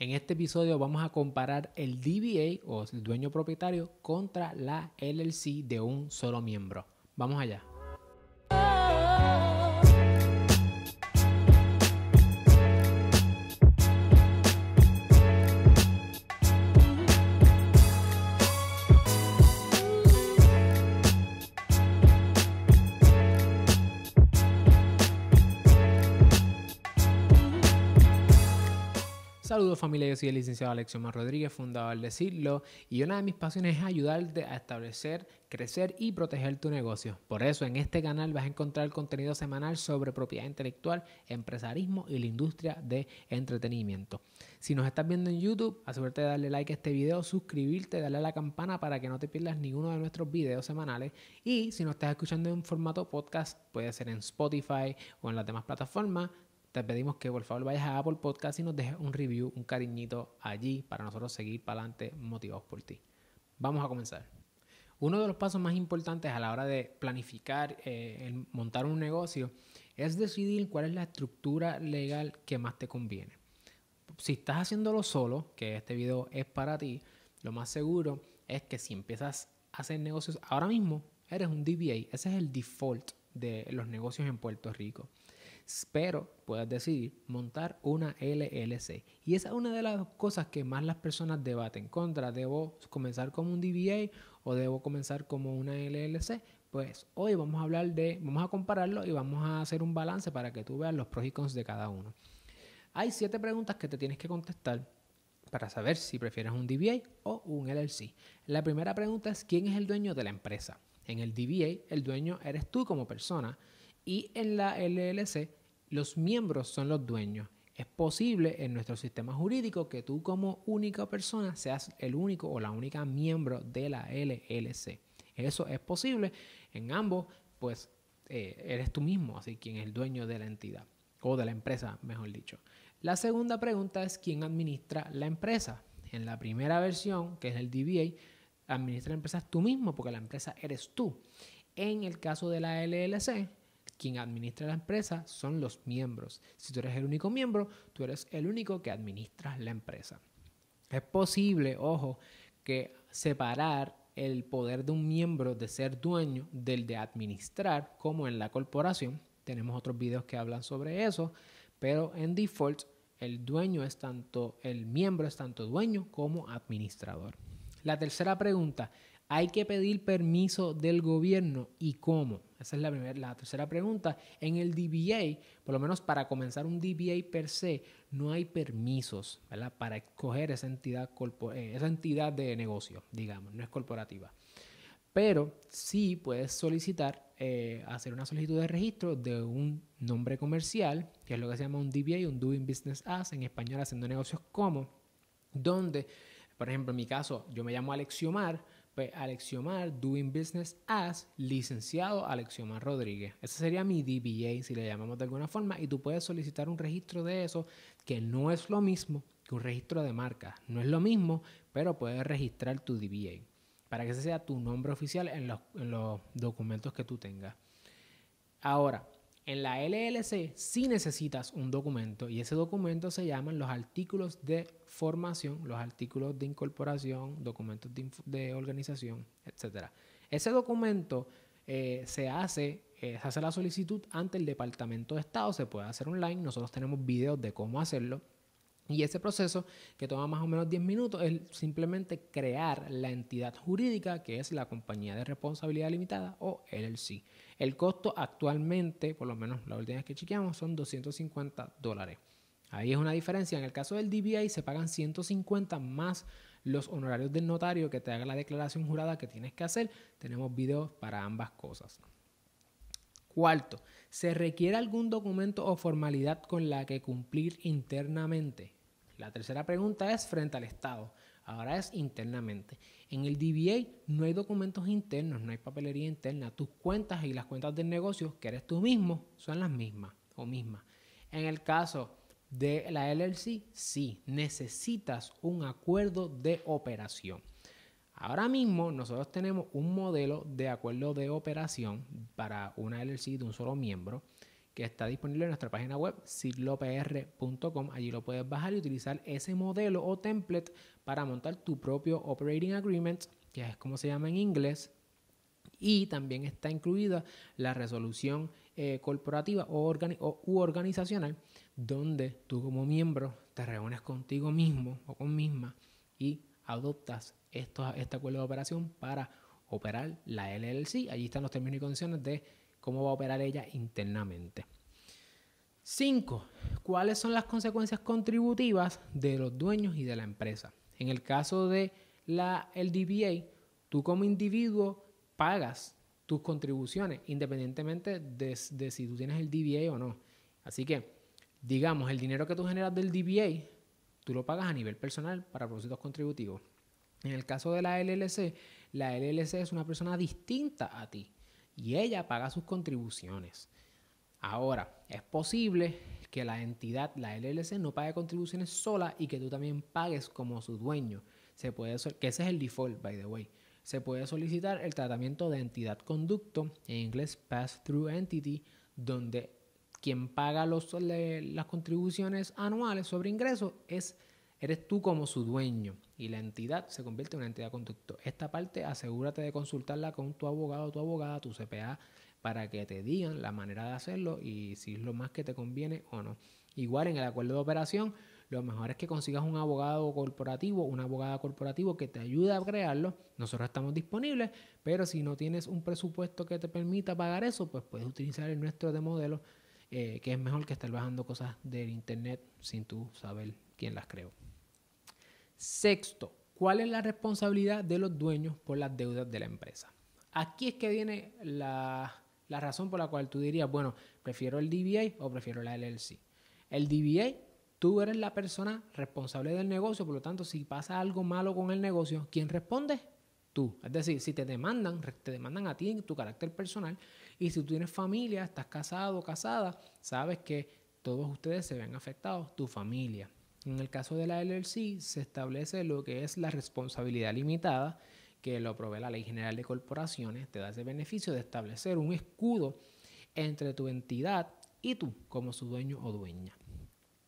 En este episodio vamos a comparar el DBA o el dueño propietario contra la LLC de un solo miembro. Vamos allá. Familia, yo soy el licenciado Alexiomar Rodríguez, fundador de Siglo, y una de mis pasiones es ayudarte a establecer, crecer y proteger tu negocio. Por eso en este canal vas a encontrar contenido semanal sobre propiedad intelectual, empresarismo y la industria de entretenimiento. Si nos estás viendo en YouTube, asegúrate de darle like a este video, suscribirte, darle a la campana para que no te pierdas ninguno de nuestros videos semanales. Y si nos estás escuchando en formato podcast, puede ser en Spotify o en las demás plataformas te pedimos que por favor vayas a Apple Podcast y nos dejes un review, un cariñito allí para nosotros seguir para adelante motivados por ti. Vamos a comenzar. Uno de los pasos más importantes a la hora de planificar, eh, montar un negocio, es decidir cuál es la estructura legal que más te conviene. Si estás haciéndolo solo, que este video es para ti, lo más seguro es que si empiezas a hacer negocios ahora mismo, eres un DBA. Ese es el default de los negocios en Puerto Rico pero puedes decidir montar una LLC. Y esa es una de las cosas que más las personas debaten contra. ¿Debo comenzar como un DBA o debo comenzar como una LLC? Pues hoy vamos a hablar de, vamos a compararlo y vamos a hacer un balance para que tú veas los pros y cons de cada uno. Hay siete preguntas que te tienes que contestar para saber si prefieres un DBA o un LLC. La primera pregunta es ¿quién es el dueño de la empresa? En el DBA, el dueño eres tú como persona y en la LLC los miembros son los dueños. Es posible en nuestro sistema jurídico que tú como única persona seas el único o la única miembro de la LLC. Eso es posible. En ambos, pues eh, eres tú mismo, así quien es el dueño de la entidad o de la empresa, mejor dicho. La segunda pregunta es quién administra la empresa. En la primera versión, que es el DBA, administra la empresa tú mismo porque la empresa eres tú. En el caso de la LLC, quien administra la empresa son los miembros. Si tú eres el único miembro, tú eres el único que administra la empresa. Es posible, ojo, que separar el poder de un miembro de ser dueño del de administrar, como en la corporación. Tenemos otros videos que hablan sobre eso, pero en default el dueño es tanto, el miembro es tanto dueño como administrador. La tercera pregunta, ¿hay que pedir permiso del gobierno y cómo? Esa es la, primera, la tercera pregunta. En el DBA, por lo menos para comenzar un DBA per se, no hay permisos para escoger esa entidad, eh, esa entidad de negocio, digamos, no es corporativa. Pero sí puedes solicitar, eh, hacer una solicitud de registro de un nombre comercial, que es lo que se llama un DBA, un Doing Business As, en español haciendo negocios como, donde, por ejemplo, en mi caso, yo me llamo Alexiomar, Alexiomar Doing Business as licenciado Alexiomar Rodríguez. Ese sería mi DBA, si le llamamos de alguna forma, y tú puedes solicitar un registro de eso, que no es lo mismo que un registro de marca. No es lo mismo, pero puedes registrar tu DBA para que ese sea tu nombre oficial en los, en los documentos que tú tengas. Ahora, en la LLC sí necesitas un documento y ese documento se llaman los artículos de formación, los artículos de incorporación, documentos de, organización, etc. Ese documento eh, se hace, eh, se hace la solicitud ante el Departamento de Estado, se puede hacer online, nosotros tenemos videos de cómo hacerlo. Y ese proceso, que toma más o menos 10 minutos, es simplemente crear la entidad jurídica que es la compañía de responsabilidad limitada o LLC. El costo actualmente, por lo menos la última que chequeamos, son 250 dólares. Ahí es una diferencia. En el caso del DBA se pagan 150 más los honorarios del notario que te haga la declaración jurada que tienes que hacer. Tenemos videos para ambas cosas. Cuarto, ¿se requiere algún documento o formalidad con la que cumplir internamente? La tercera pregunta es frente al Estado. Ahora es internamente. En el DBA no hay documentos internos, no hay papelería interna. Tus cuentas y las cuentas del negocio, que eres tú mismo, son las mismas o mismas. En el caso de la LLC, sí, necesitas un acuerdo de operación. Ahora mismo nosotros tenemos un modelo de acuerdo de operación para una LLC de un solo miembro que está disponible en nuestra página web siglopr.com. Allí lo puedes bajar y utilizar ese modelo o template para montar tu propio Operating Agreement, que es como se llama en inglés. Y también está incluida la resolución eh, corporativa o, u organizacional, donde tú como miembro te reúnes contigo mismo o con misma y adoptas esto, este acuerdo de operación para operar la LLC. Allí están los términos y condiciones de cómo va a operar ella internamente. 5. ¿Cuáles son las consecuencias contributivas de los dueños y de la empresa? En el caso de la, el DBA, tú como individuo pagas tus contribuciones independientemente de, de si tú tienes el DBA o no. Así que, digamos, el dinero que tú generas del DBA, tú lo pagas a nivel personal para propósitos contributivos. En el caso de la LLC, la LLC es una persona distinta a ti y ella paga sus contribuciones. Ahora, es posible que la entidad, la LLC, no pague contribuciones sola y que tú también pagues como su dueño. Se puede, que ese es el default, by the way. Se puede solicitar el tratamiento de entidad conducto, en inglés pass-through entity, donde quien paga las contribuciones anuales sobre ingresos es Eres tú como su dueño y la entidad se convierte en una entidad conducto. Esta parte asegúrate de consultarla con tu abogado, tu abogada, tu CPA, para que te digan la manera de hacerlo y si es lo más que te conviene o no. Igual en el acuerdo de operación, lo mejor es que consigas un abogado corporativo, una abogada corporativo que te ayude a crearlo. Nosotros estamos disponibles, pero si no tienes un presupuesto que te permita pagar eso, pues puedes utilizar el nuestro de modelo, eh, que es mejor que estar bajando cosas del internet sin tú saber quién las creó. Sexto, ¿cuál es la responsabilidad de los dueños por las deudas de la empresa? Aquí es que viene la, razón por la cual tú dirías, bueno, prefiero el DBA o prefiero la LLC. El DBA, tú eres la persona responsable del negocio, por lo tanto, si pasa algo malo con el negocio, ¿quién responde? Tú. Es decir, si te demandan, te demandan a ti en tu carácter personal. Y si tú tienes familia, estás casado o casada, sabes que todos ustedes se ven afectados, tu familia. En el caso de la LLC se establece lo que es la responsabilidad limitada, que lo provee la Ley General de Corporaciones, te da ese beneficio de establecer un escudo entre tu entidad y tú como su dueño o dueña.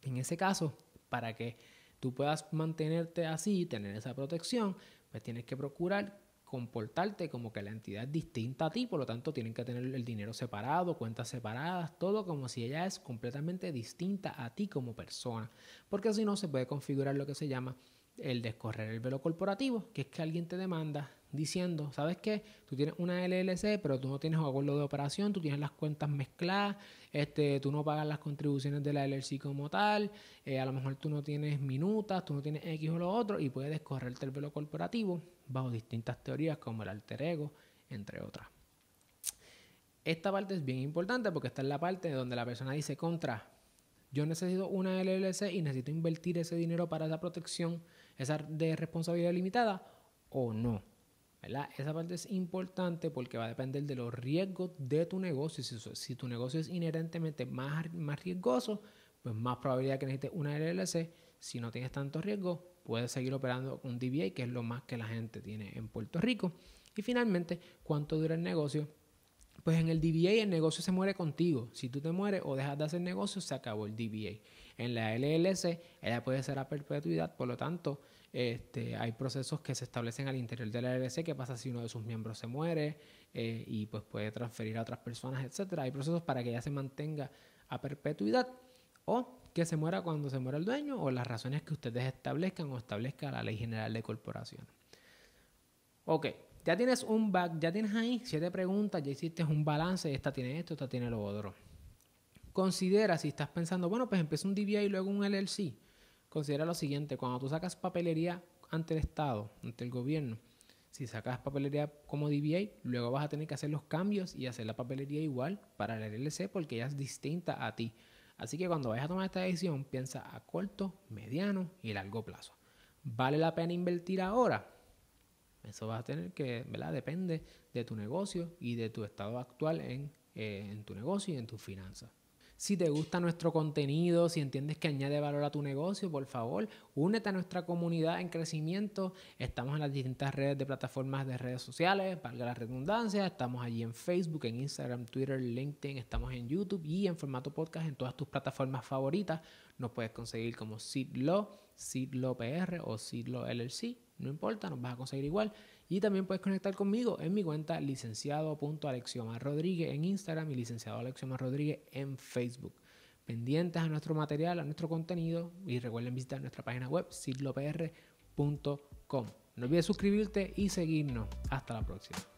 En ese caso, para que tú puedas mantenerte así, tener esa protección, pues tienes que procurar comportarte como que la entidad es distinta a ti, por lo tanto tienen que tener el dinero separado, cuentas separadas, todo como si ella es completamente distinta a ti como persona, porque si no se puede configurar lo que se llama el descorrer el velo corporativo, que es que alguien te demanda diciendo, ¿sabes qué? Tú tienes una LLC, pero tú no tienes un acuerdo de operación, tú tienes las cuentas mezcladas, este, tú no pagas las contribuciones de la LLC como tal, eh, a lo mejor tú no tienes minutas, tú no tienes X o lo otro, y puedes descorrerte el velo corporativo bajo distintas teorías como el alter ego, entre otras. Esta parte es bien importante porque esta es la parte donde la persona dice contra, yo necesito una LLC y necesito invertir ese dinero para esa protección, esa de responsabilidad limitada o no. Esa parte es importante porque va a depender de los riesgos de tu negocio. Si, si tu negocio es inherentemente más, más riesgoso, pues más probabilidad que necesites una LLC. Si no tienes tanto riesgo, puedes seguir operando un DBA, que es lo más que la gente tiene en Puerto Rico. Y finalmente, ¿cuánto dura el negocio? Pues en el DBA el negocio se muere contigo. Si tú te mueres o dejas de hacer negocio, se acabó el DBA. En la LLC, ella puede ser a perpetuidad, por lo tanto, este, hay procesos que se establecen al interior de la LLC, qué pasa si uno de sus miembros se muere eh, y pues puede transferir a otras personas, etcétera. Hay procesos para que ella se mantenga a perpetuidad o que se muera cuando se muera el dueño o las razones que ustedes establezcan o establezca la Ley General de Corporaciones. Ok, ya tienes un back, ya tienes ahí siete preguntas, ya hiciste un balance, esta tiene esto, esta tiene lo otro. Considera si estás pensando, bueno, pues empieza un DBA y luego un LLC considera lo siguiente, cuando tú sacas papelería ante el Estado, ante el gobierno, si sacas papelería como DBA, luego vas a tener que hacer los cambios y hacer la papelería igual para el LLC porque ella es distinta a ti. Así que cuando vayas a tomar esta decisión, piensa a corto, mediano y largo plazo. ¿Vale la pena invertir ahora? Eso vas a tener que, ¿verdad? Depende de tu negocio y de tu estado actual en, eh, en tu negocio y en tus finanzas. Si te gusta nuestro contenido, si entiendes que añade valor a tu negocio, por favor, únete a nuestra comunidad en crecimiento. Estamos en las distintas redes de plataformas de redes sociales, valga la redundancia. Estamos allí en Facebook, en Instagram, Twitter, LinkedIn, estamos en YouTube y en formato podcast en todas tus plataformas favoritas. Nos puedes conseguir como Sidlo, Sidlo PR o Sidlo LLC, no importa, nos vas a conseguir igual. Y también puedes conectar conmigo en mi cuenta licenciado.alexiomar Rodríguez en Instagram y licenciado Alexiomar Rodríguez en Facebook. Pendientes a nuestro material, a nuestro contenido y recuerden visitar nuestra página web siglopr.com. No olvides suscribirte y seguirnos. Hasta la próxima.